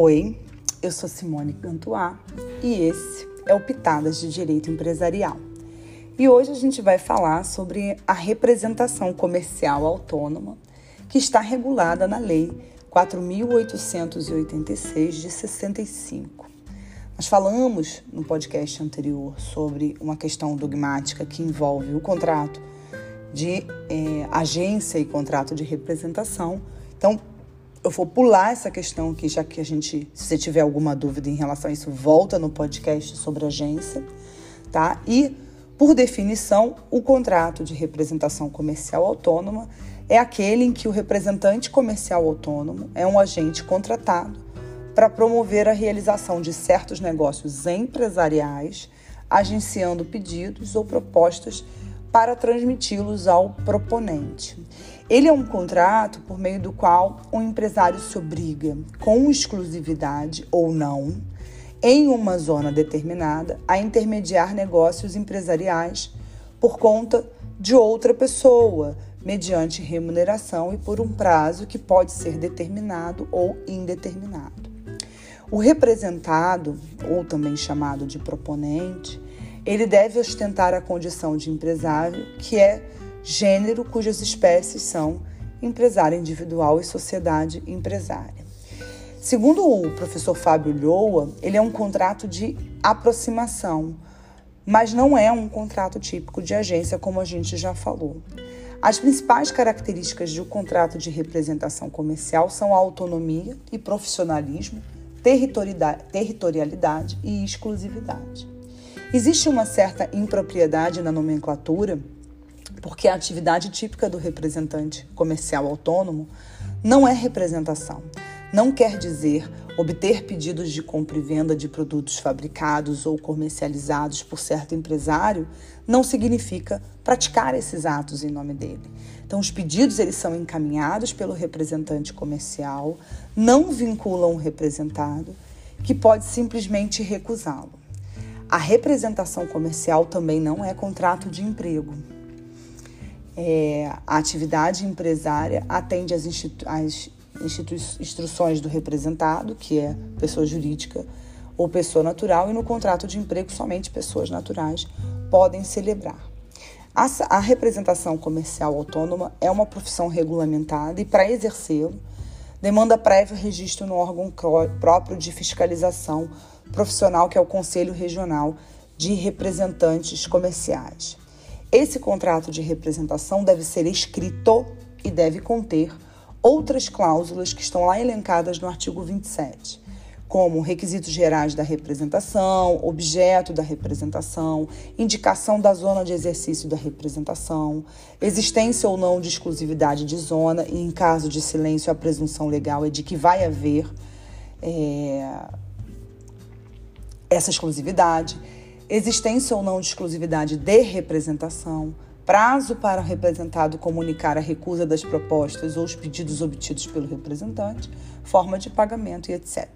Oi, eu sou Simone Cantuá e esse é o Pitadas de Direito Empresarial. E hoje a gente vai falar sobre a representação comercial autônoma que está regulada na Lei 4.886 de 65. Nós falamos no podcast anterior sobre uma questão dogmática que envolve o contrato de é, agência e contrato de representação. Então, eu vou pular essa questão aqui, já que a gente, se você tiver alguma dúvida em relação a isso, volta no podcast sobre agência, tá? E, por definição, o contrato de representação comercial autônoma é aquele em que o representante comercial autônomo é um agente contratado para promover a realização de certos negócios empresariais, agenciando pedidos ou propostas para transmiti-los ao proponente. Ele é um contrato por meio do qual um empresário se obriga, com exclusividade ou não, em uma zona determinada, a intermediar negócios empresariais por conta de outra pessoa, mediante remuneração e por um prazo que pode ser determinado ou indeterminado. O representado, ou também chamado de proponente, ele deve ostentar a condição de empresário, que é gênero cujas espécies são empresário individual e sociedade empresária. Segundo o professor Fábio Lhoa, ele é um contrato de aproximação, mas não é um contrato típico de agência, como a gente já falou. As principais características de um contrato de representação comercial são a autonomia e profissionalismo, territorialidade e exclusividade. Existe uma certa impropriedade na nomenclatura porque a atividade típica do representante comercial autônomo não é representação. Não quer dizer obter pedidos de compra e venda de produtos fabricados ou comercializados por certo empresário não significa praticar esses atos em nome dele. Então, os pedidos eles são encaminhados pelo representante comercial, não vinculam o representado, que pode simplesmente recusá-lo. A representação comercial também não é contrato de emprego. É, a atividade empresária atende às, institu às institu instruções do representado, que é pessoa jurídica ou pessoa natural, e no contrato de emprego somente pessoas naturais podem celebrar. A, a representação comercial autônoma é uma profissão regulamentada e, para exercê-lo, demanda prévio registro no órgão próprio de fiscalização profissional, que é o Conselho Regional de Representantes Comerciais. Esse contrato de representação deve ser escrito e deve conter outras cláusulas que estão lá elencadas no artigo 27, como requisitos gerais da representação, objeto da representação, indicação da zona de exercício da representação, existência ou não de exclusividade de zona, e em caso de silêncio, a presunção legal é de que vai haver é, essa exclusividade existência ou não de exclusividade de representação, prazo para o representado comunicar a recusa das propostas ou os pedidos obtidos pelo representante, forma de pagamento e etc.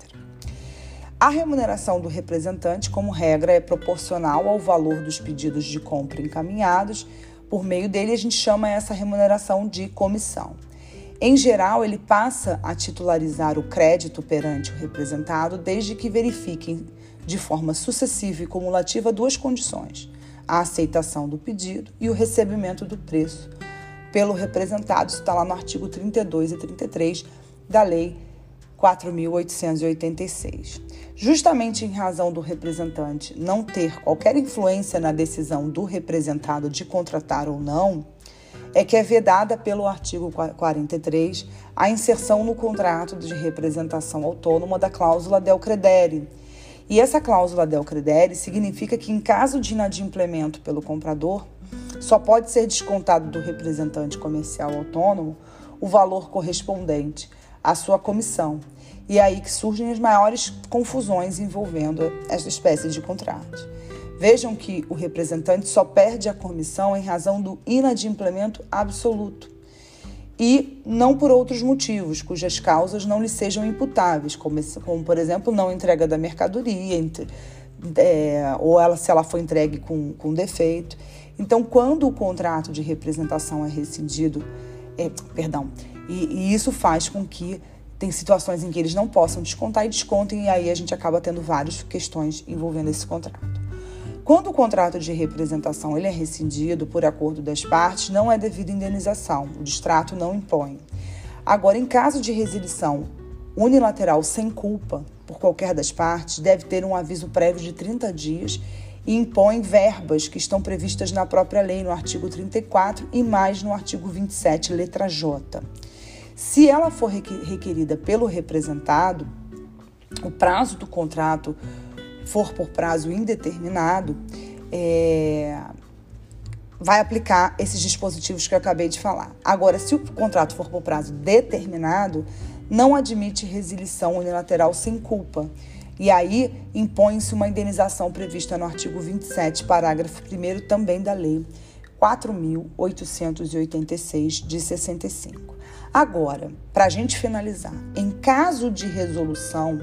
A remuneração do representante, como regra, é proporcional ao valor dos pedidos de compra encaminhados. Por meio dele, a gente chama essa remuneração de comissão. Em geral, ele passa a titularizar o crédito perante o representado desde que verifiquem de forma sucessiva e cumulativa duas condições: a aceitação do pedido e o recebimento do preço pelo representado. Isso está lá no artigo 32 e 33 da Lei 4.886. Justamente em razão do representante não ter qualquer influência na decisão do representado de contratar ou não, é que é vedada pelo artigo 43 a inserção no contrato de representação autônoma da cláusula del credere, e essa cláusula del credere significa que, em caso de inadimplemento pelo comprador, só pode ser descontado do representante comercial autônomo o valor correspondente à sua comissão. E é aí que surgem as maiores confusões envolvendo esta espécie de contrato. Vejam que o representante só perde a comissão em razão do inadimplemento absoluto e não por outros motivos, cujas causas não lhe sejam imputáveis, como, como por exemplo, não entrega da mercadoria, entre, é, ou ela, se ela foi entregue com, com defeito. Então, quando o contrato de representação é rescindido, é, perdão, e, e, isso faz com que tem situações em que eles não possam descontar e descontem, e aí a gente acaba tendo várias questões envolvendo esse contrato. Quando o contrato de representação ele é rescindido por acordo das partes, não é devida indenização, o distrato não impõe. Agora, em caso de resilição unilateral sem culpa por qualquer das partes, deve ter um aviso prévio de 30 dias e impõe verbas que estão previstas na própria lei, no artigo 34 e mais no artigo 27, letra J. Se ela for requerida pelo representado, o prazo do contrato for por prazo indeterminado, é, vai aplicar esses dispositivos que eu acabei de falar. Agora, se o contrato for por prazo determinado, não admite resilição unilateral sem culpa. E aí impõe-se uma indenização prevista no artigo 27, parágrafo 1 também da Lei 4.886 de 65. Agora, para a gente finalizar, em caso de resolução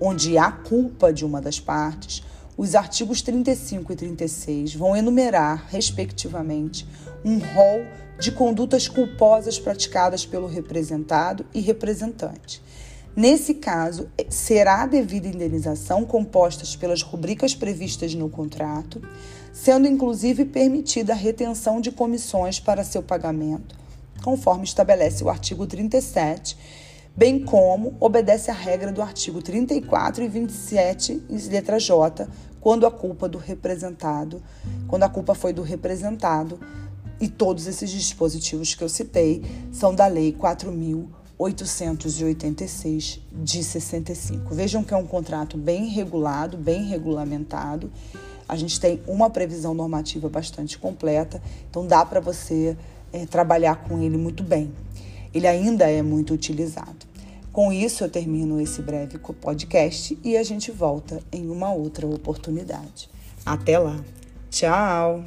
onde há culpa de uma das partes, os artigos 35 e 36 vão enumerar, respectivamente, um rol de condutas culposas praticadas pelo representado e representante. Nesse caso, será devida indenização compostas pelas rubricas previstas no contrato, sendo inclusive permitida a retenção de comissões para seu pagamento, conforme estabelece o artigo 37 bem como obedece à regra do artigo 34 e 27, letra J, quando a culpa do representado, quando a culpa foi do representado, e todos esses dispositivos que eu citei são da Lei 4.886 de 65. Vejam que é um contrato bem regulado, bem regulamentado. A gente tem uma previsão normativa bastante completa, então dá para você é, trabalhar com ele muito bem ele ainda é muito utilizado. Com isso, eu termino esse breve podcast e a gente volta em uma outra oportunidade. Até lá. Tchau!